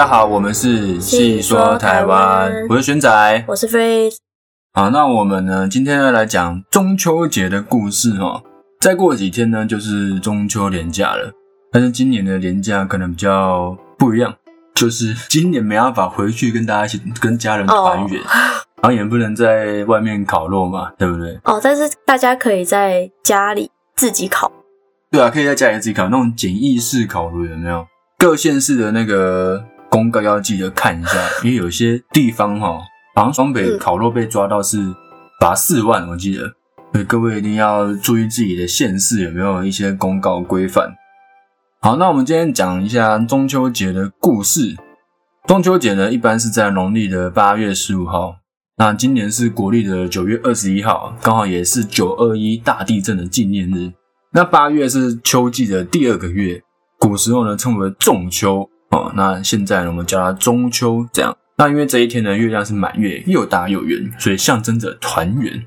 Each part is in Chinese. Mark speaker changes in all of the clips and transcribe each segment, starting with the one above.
Speaker 1: 大家好，我们是细说台湾，我是玄仔，
Speaker 2: 我是 Free。
Speaker 1: 好，那我们呢，今天要来讲中秋节的故事哦。再过几天呢，就是中秋连假了，但是今年的连假可能比较不一样，就是今年没办法回去跟大家一起跟家人团圆，然后也不能在外面烤肉嘛，对不对？
Speaker 2: 哦，但是大家可以在家里自己烤。
Speaker 1: 对啊，可以在家里自己烤，那种简易式烤炉有没有？各县市的那个公告要记得看一下，因为有些地方哈，好像双北烤肉被抓到是罚四万，我记得，所以各位一定要注意自己的县市有没有一些公告规范。好，那我们今天讲一下中秋节的故事。中秋节呢，一般是在农历的八月十五号，那今年是国历的九月二十一号，刚好也是九二一大地震的纪念日。那八月是秋季的第二个月。古时候呢称为仲秋哦，那现在呢我们叫它中秋这样。那因为这一天呢月亮是满月，又大又圆，所以象征着团圆。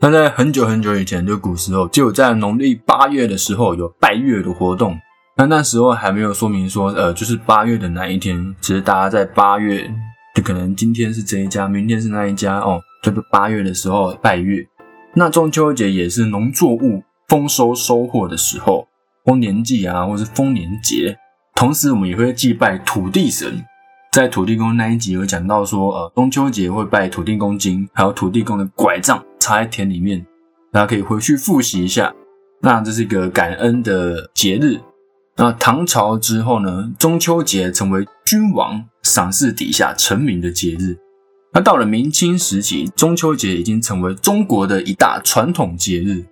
Speaker 1: 那在很久很久以前，就古时候，就有在农历八月的时候有拜月的活动。那那时候还没有说明说，呃，就是八月的哪一天，只是大家在八月，就可能今天是这一家，明天是那一家哦，就是八月的时候拜月。那中秋节也是农作物丰收收获的时候。丰年祭啊，或是丰年节，同时我们也会祭拜土地神。在土地公那一集有讲到说，呃，中秋节会拜土地公金，还有土地公的拐杖插在田里面，大家可以回去复习一下。那这是一个感恩的节日。那唐朝之后呢，中秋节成为君王赏赐底下臣民的节日。那到了明清时期，中秋节已经成为中国的一大传统节日。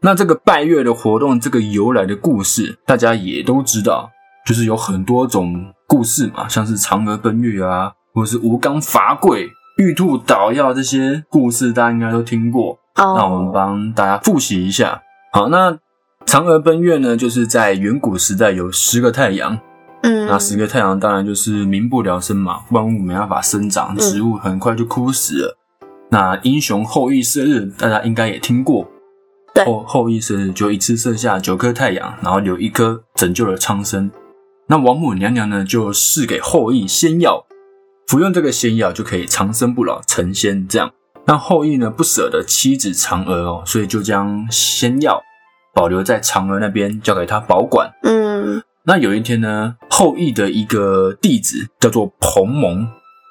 Speaker 1: 那这个拜月的活动，这个由来的故事，大家也都知道，就是有很多种故事嘛，像是嫦娥奔月啊，或者是吴刚伐桂、玉兔捣药这些故事，大家应该都听过。那我们帮大家复习一下。好，那嫦娥奔月呢，就是在远古时代有十个太阳，
Speaker 2: 嗯，
Speaker 1: 那十个太阳当然就是民不聊生嘛，万物没办法生长，植物很快就枯死了。那英雄后羿射日，大家应该也听过。后后羿射日就一次射下九颗太阳，然后留一颗拯救了苍生。那王母娘娘呢，就赐给后羿仙药，服用这个仙药就可以长生不老成仙。这样，那后羿呢不舍得妻子嫦娥哦，所以就将仙药保留在嫦娥那边，交给她保管。
Speaker 2: 嗯，
Speaker 1: 那有一天呢，后羿的一个弟子叫做彭蒙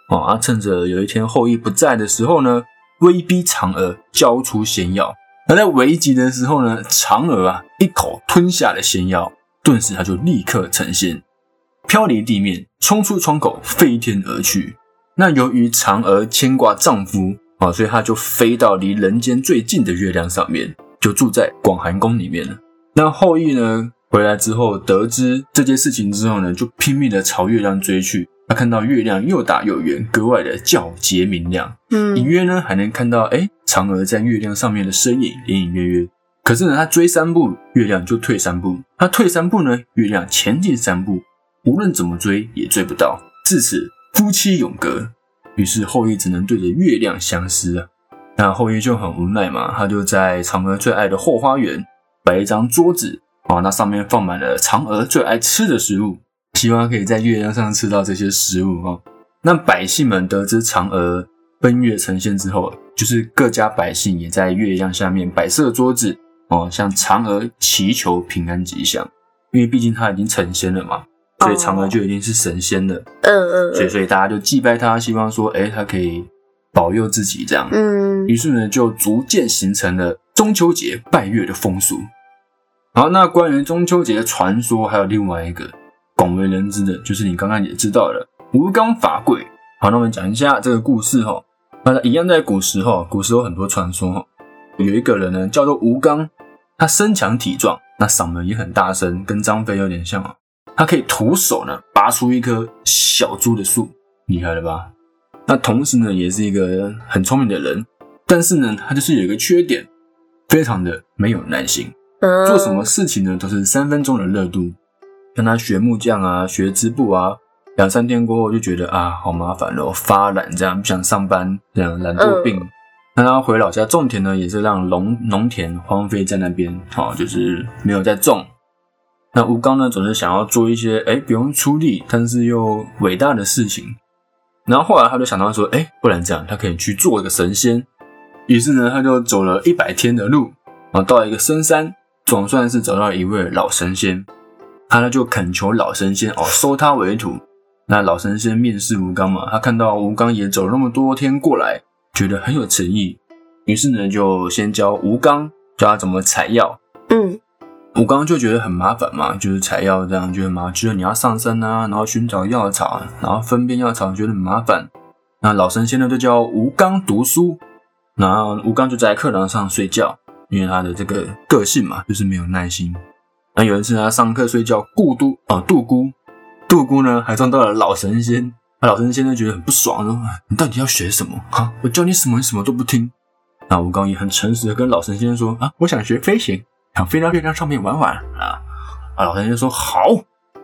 Speaker 1: 哦，啊，趁着有一天后羿不在的时候呢，威逼嫦娥交出仙药。而在危急的时候呢，嫦娥啊一口吞下了仙药，顿时她就立刻成仙，飘离地面，冲出窗口，飞天而去。那由于嫦娥牵挂丈夫啊，所以她就飞到离人间最近的月亮上面，就住在广寒宫里面了。那后羿呢回来之后，得知这件事情之后呢，就拼命的朝月亮追去。他看到月亮又大又圆，格外的皎洁明亮。
Speaker 2: 嗯，
Speaker 1: 隐约呢还能看到，哎，嫦娥在月亮上面的身影，隐隐约约。可是呢，他追三步，月亮就退三步；他退三步呢，月亮前进三步。无论怎么追，也追不到。自此，夫妻永隔。于是后羿只能对着月亮相思啊。那后羿就很无奈嘛，他就在嫦娥最爱的后花园摆一张桌子啊，那上面放满了嫦娥最爱吃的食物。希望可以在月亮上吃到这些食物哦。那百姓们得知嫦娥奔月成仙之后，就是各家百姓也在月亮下面摆设桌子哦，向嫦娥祈求平安吉祥。因为毕竟她已经成仙了嘛，所以嫦娥就一定是神仙了。
Speaker 2: 嗯嗯。
Speaker 1: 所以所以大家就祭拜她，希望说，哎，她可以保佑自己这样。
Speaker 2: 嗯。
Speaker 1: 于是呢，就逐渐形成了中秋节拜月的风俗。好，那关于中秋节的传说，还有另外一个。广为人知的就是你刚刚也知道了吴刚伐桂。好，那我们讲一下这个故事哈。那一样在古时候，古时候很多传说哈。有一个人呢叫做吴刚，他身强体壮，那嗓门也很大声，跟张飞有点像啊。他可以徒手呢拔出一棵小株的树，厉害了吧？那同时呢也是一个很聪明的人，但是呢他就是有一个缺点，非常的没有耐心，做什么事情呢都是三分钟的热度。像他学木匠啊，学织布啊，两三天过后就觉得啊，好麻烦哦，发懒这样不想上班，这样懒惰病。那他回老家种田呢，也是让农农田荒废在那边，好，就是没有在种。那吴刚呢，总是想要做一些哎不用出力，但是又伟大的事情。然后后来他就想到说，哎，不然这样，他可以去做一个神仙。于是呢，他就走了一百天的路，然后到了一个深山，总算是找到一位老神仙。他呢就恳求老神仙哦收他为徒。那老神仙面试吴刚嘛，他看到吴刚也走了那么多天过来，觉得很有诚意，于是呢就先教吴刚教他怎么采药。
Speaker 2: 嗯，
Speaker 1: 吴刚就觉得很麻烦嘛，就是采药这样觉得麻烦，觉得你要上山啊，然后寻找药草，然后分辨药草，觉得很麻烦。那老神仙呢就教吴刚读书，然后吴刚就在课堂上睡觉，因为他的这个个性嘛，就是没有耐心。那有一次他上课睡觉，故都啊杜姑。杜姑呢，还撞到了老神仙，那老神仙呢觉得很不爽，说：“你到底要学什么？哈，我教你什么，你什么都不听。”那吴刚也很诚实的跟老神仙说：“啊，我想学飞行，想飞到月亮上面玩玩啊。”啊，老神仙说：“好，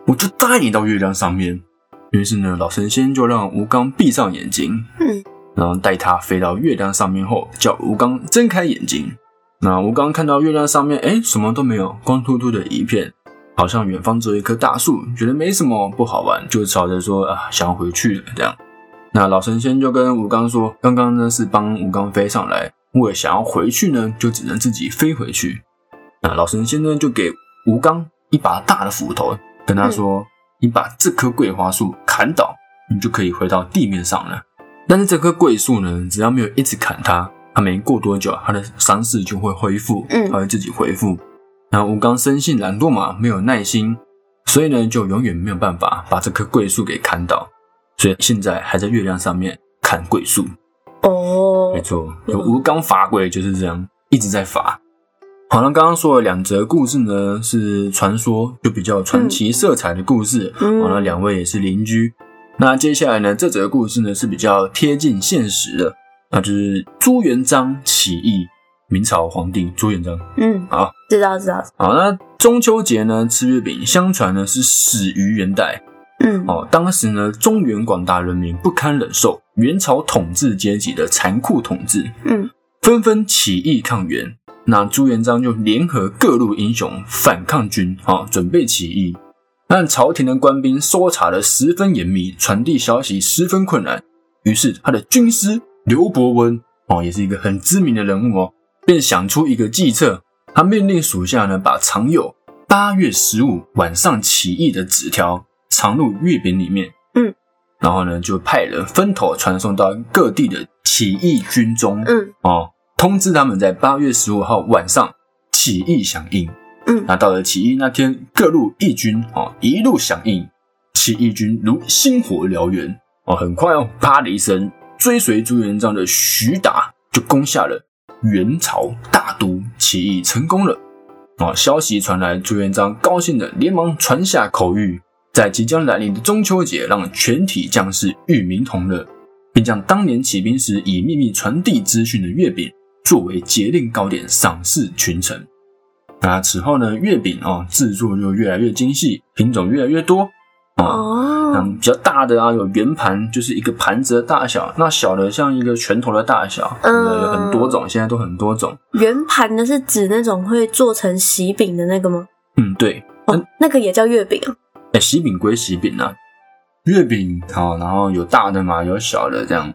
Speaker 1: 我就带你到月亮上面。”于是呢，老神仙就让吴刚闭上眼睛，
Speaker 2: 嗯，
Speaker 1: 然后带他飞到月亮上面后，叫吴刚睁开眼睛。那吴刚看到月亮上面，哎，什么都没有，光秃秃的一片。好像远方只有一棵大树，觉得没什么不好玩，就吵着说啊，想要回去了这样。那老神仙就跟吴刚说，刚刚呢是帮吴刚飞上来，为了想要回去呢，就只能自己飞回去。那老神仙呢就给吴刚一把大的斧头，跟他说，你把这棵桂花树砍倒，你就可以回到地面上了。但是这棵桂树呢，只要没有一直砍它，它没过多久，它的伤势就会恢复，
Speaker 2: 嗯，
Speaker 1: 它会自己恢复。那吴刚生性懒惰嘛，没有耐心，所以呢，就永远没有办法把这棵桂树给砍倒，所以现在还在月亮上面砍桂树。
Speaker 2: 哦，
Speaker 1: 没错，有吴刚伐桂就是这样，一直在伐。好了，刚刚说的两则故事呢，是传说，就比较传奇色彩的故事。好了，两位也是邻居。那接下来呢，这则故事呢是比较贴近现实的，那就是朱元璋起义。明朝皇帝朱元璋，
Speaker 2: 嗯，
Speaker 1: 好，
Speaker 2: 知道知道。
Speaker 1: 好，那中秋节呢吃月饼，相传呢是始于元代，
Speaker 2: 嗯，
Speaker 1: 哦，当时呢中原广大人民不堪忍受元朝统治阶级的残酷统治，
Speaker 2: 嗯，
Speaker 1: 纷纷起义抗元，那朱元璋就联合各路英雄反抗军，啊，准备起义，但朝廷的官兵搜查的十分严密，传递消息十分困难，于是他的军师刘伯温，哦，也是一个很知名的人物哦。便想出一个计策，他命令属下呢把藏有八月十五晚上起义的纸条藏入月饼里面，
Speaker 2: 嗯，
Speaker 1: 然后呢就派人分头传送到各地的起义军中，
Speaker 2: 嗯，
Speaker 1: 哦，通知他们在八月十五号晚上起义响应，
Speaker 2: 嗯，
Speaker 1: 那到了起义那天，各路义军哦一路响应，起义军如星火燎原，哦，很快哦，啪的一声，追随朱元璋的徐达就攻下了。元朝大都起义成功了，哦！消息传来，朱元璋高兴的连忙传下口谕，在即将来临的中秋节，让全体将士与民同乐，并将当年起兵时以秘密传递资讯的月饼作为节令糕点赏赐群臣。那此后呢，月饼啊制作就越来越精细，品种越来越多啊。
Speaker 2: 哦，
Speaker 1: 比较大的啊，有圆盘，就是一个盘子的大小；那小的像一个拳头的大小，
Speaker 2: 嗯，
Speaker 1: 有很多种，现在都很多种。
Speaker 2: 圆盘的是指那种会做成喜饼的那个吗？
Speaker 1: 嗯，对。
Speaker 2: 哦，那个也叫月饼啊？
Speaker 1: 哎，喜饼归喜饼啊，月饼好，然后有大的嘛，有小的这样。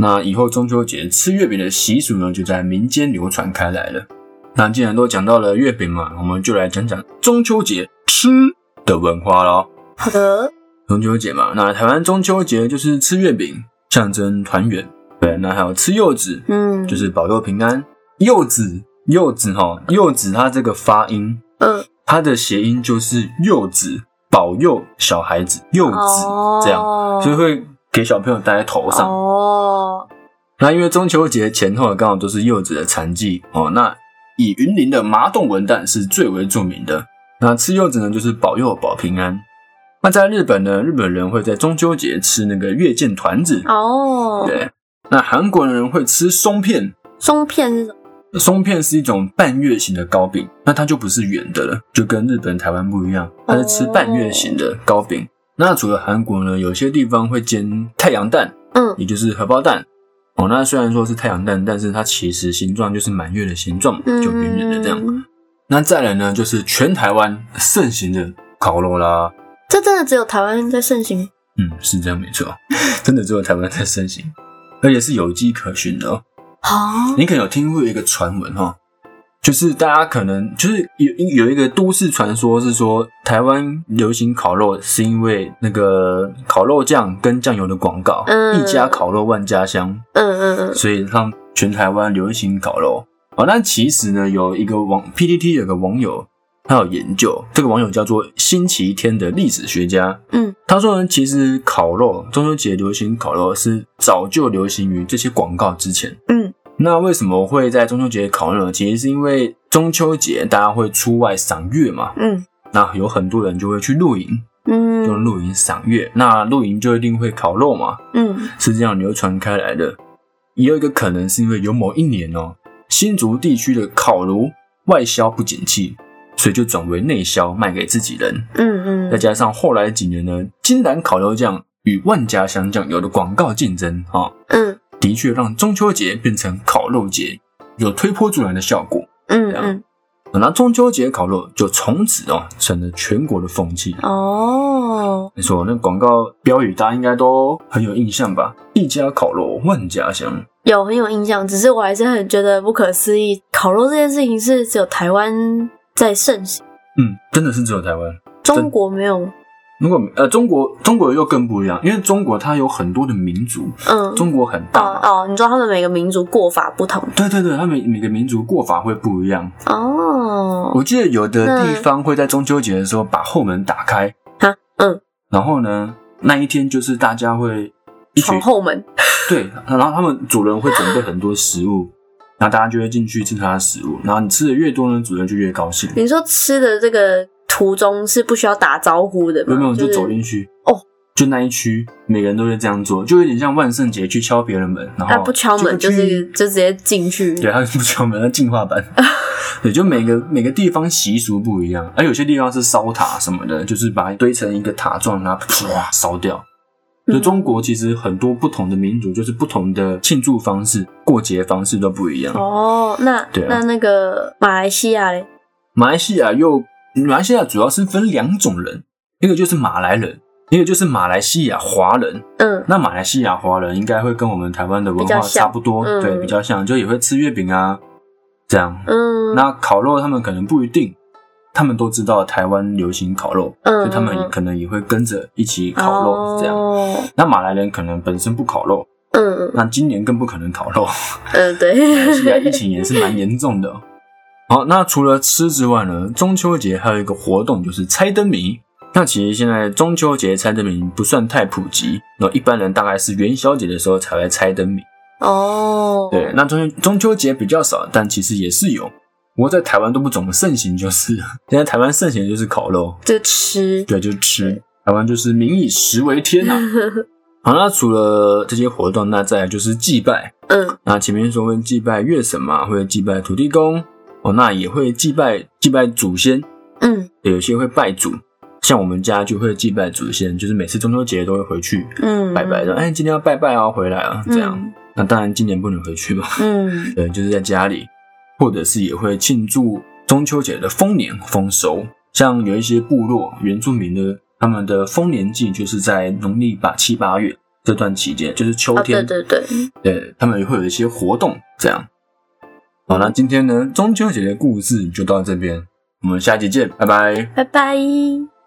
Speaker 1: 那以后中秋节吃月饼的习俗呢，就在民间流传开来了。那既然都讲到了月饼嘛，我们就来讲讲中秋节吃的文化喽。
Speaker 2: 好的，
Speaker 1: 中秋节嘛，那台湾中秋节就是吃月饼，象征团圆。对，那还有吃柚子，
Speaker 2: 嗯，
Speaker 1: 就是保佑平安。柚子，柚子哈，柚子它这个发音，
Speaker 2: 嗯，
Speaker 1: 它的谐音就是柚子，保佑小孩子柚子这样，所以会给小朋友戴在头上。
Speaker 2: 哦，
Speaker 1: 那因为中秋节前后刚好都是柚子的产季哦，那以云林的麻洞文旦是最为著名的。那吃柚子呢，就是保佑保平安。那在日本呢，日本人会在中秋节吃那个月见团子
Speaker 2: 哦。
Speaker 1: 对，那韩国人会吃松片。
Speaker 2: 松片是什么？
Speaker 1: 松片是一种半月形的糕饼，那它就不是圆的了，就跟日本、台湾不一样，它是吃半月形的糕饼。那除了韩国呢，有些地方会煎太阳蛋，
Speaker 2: 嗯，
Speaker 1: 也就是荷包蛋。哦，那虽然说是太阳蛋，但是它其实形状就是满月的形状，就圆圆的这样。那再来呢，就是全台湾盛行的烤肉啦。
Speaker 2: 这真的只有台湾在盛行？
Speaker 1: 嗯，是这样没错，真的只有台湾在盛行，而且是有迹可循的哦。
Speaker 2: 啊，
Speaker 1: 你可能有听过一个传闻哈，就是大家可能就是有有一个都市传说，是说台湾流行烤肉是因为那个烤肉酱跟酱油的广告，
Speaker 2: 嗯。
Speaker 1: 一家烤肉万家香，
Speaker 2: 嗯嗯嗯，
Speaker 1: 所以让全台湾流行烤肉。哦，但其实呢，有一个网 PTT 有个网友，他有研究，这个网友叫做星期天的历史学家，
Speaker 2: 嗯，
Speaker 1: 他说呢，其实烤肉中秋节流行烤肉是早就流行于这些广告之前。
Speaker 2: 嗯，
Speaker 1: 那为什么会在中秋节烤肉呢？其实是因为中秋节大家会出外赏月嘛，
Speaker 2: 嗯
Speaker 1: 那有很多人就会去露营，
Speaker 2: 嗯
Speaker 1: 用露营赏月。那露营就一定会烤肉嘛，
Speaker 2: 嗯
Speaker 1: 是这样流传开来的。也有一个可能是因为有某一年哦，新竹地区的烤炉外销不景气，所以就转为内销卖给自己人。
Speaker 2: 嗯嗯，
Speaker 1: 再加上后来几年呢，金兰烤肉酱与万家香酱油的广告竞争啊、哦，
Speaker 2: 嗯
Speaker 1: 的确让中秋节变成烤肉节，有推波助澜的效果。
Speaker 2: 嗯嗯，
Speaker 1: 那中秋节烤肉就从此哦成了全国的风气。
Speaker 2: 哦，
Speaker 1: 没错，那广告标语大家应该都很有印象吧？一家烤肉万家香。
Speaker 2: 有很有印象，只是我还是很觉得不可思议，烤肉这件事情是只有台湾在盛行，
Speaker 1: 嗯，真的是只有台湾。
Speaker 2: 中国没有。
Speaker 1: 如果呃中国中国又更不一样，因为中国它有很多的民族，
Speaker 2: 嗯，
Speaker 1: 中国很大。
Speaker 2: 哦哦，你说他们每个民族过法不同
Speaker 1: 对对对，他们每个民族过法会不一样。
Speaker 2: 哦。
Speaker 1: 我记得有的地方会在中秋节的时候把后门打开，
Speaker 2: 哈，嗯，
Speaker 1: 然后呢，那一天就是大家会一起
Speaker 2: 闯后门。
Speaker 1: 对，然后他们主人会准备很多食物，然后大家就会进去吃他的食物，然后你吃的越多呢，主人就越高兴。
Speaker 2: 你说吃的这个途中是不需要打招呼的吗？
Speaker 1: 有没有就
Speaker 2: 就是
Speaker 1: 走进去
Speaker 2: 哦，
Speaker 1: 就那一区，每个人都会这样做，就有点像万圣节去敲别人门，然后
Speaker 2: 啊，不敲门就是就直接进去。
Speaker 1: 对，他不敲门，那进化版。对，就每个每个地方习俗不一样，而有些地方是烧塔什么的，就是把它堆成一个塔状，然后唰烧掉。就
Speaker 2: 嗯
Speaker 1: 中国其实很多不同的民族，就是不同的庆祝方式、过节方式都不一样。
Speaker 2: 哦，那
Speaker 1: 对啊
Speaker 2: 那那个马来西亚嘞？
Speaker 1: 马来西亚又，马来西亚主要是分两种人，一个就是马来人，一个就是马来西亚华人。
Speaker 2: 嗯
Speaker 1: 那马来西亚华人应该会跟我们台湾的文化差不多，
Speaker 2: 嗯
Speaker 1: 对，比较像，就也会吃月饼啊，这样。
Speaker 2: 嗯，
Speaker 1: 那烤肉他们可能不一定，他们都知道台湾流行烤肉，
Speaker 2: 嗯
Speaker 1: 所以他们也可能也会跟着一起烤肉这样。
Speaker 2: 哦
Speaker 1: 那马来人可能本身不烤肉，
Speaker 2: 嗯
Speaker 1: 那今年更不可能烤肉。
Speaker 2: 嗯，对
Speaker 1: 马来西亚，疫情也是蛮严重的。好，那除了吃之外呢，中秋节还有一个活动就是猜灯谜。那其实现在中秋节猜灯谜不算太普及，那一般人大概是元宵节的时候才会猜灯谜。
Speaker 2: 哦，
Speaker 1: 对，那中秋中秋节比较少，但其实也是有。不过在台湾都不怎么盛行，就是 现在台湾盛行的就是烤肉，
Speaker 2: 就吃，
Speaker 1: 对，就吃。台湾就是民以食为天呐、好，那除了这些活动，那再来就是祭拜。
Speaker 2: 嗯
Speaker 1: 那前面说会祭拜月神嘛，会祭拜土地公哦，那也会祭拜祭拜祖先，
Speaker 2: 嗯。
Speaker 1: 对有些会拜祖，像我们家就会祭拜祖先，就是每次中秋节都会回去
Speaker 2: 嗯，
Speaker 1: 拜拜的，哎，今天要拜拜哦，回来啊，这样。
Speaker 2: 嗯。
Speaker 1: 那当然今年不能回去嘛，
Speaker 2: 嗯。
Speaker 1: 对，就是在家里，或者是也会庆祝中秋节的丰年丰收，像有一些部落原住民的他们的丰年祭，就是在农历八七八月这段期间，就是秋
Speaker 2: 哦，
Speaker 1: 天，
Speaker 2: 对对对，
Speaker 1: 对他们也会有一些活动，这样。好，那今天呢，中秋节的故事就到这边，我们下期见，拜拜。
Speaker 2: 拜拜。